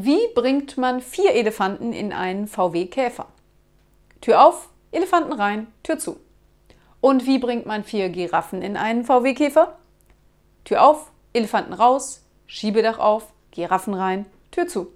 Wie bringt man vier Elefanten in einen VW Käfer? Tür auf, Elefanten rein, Tür zu. Und wie bringt man vier Giraffen in einen VW Käfer? Tür auf, Elefanten raus, Schiebedach auf, Giraffen rein, Tür zu.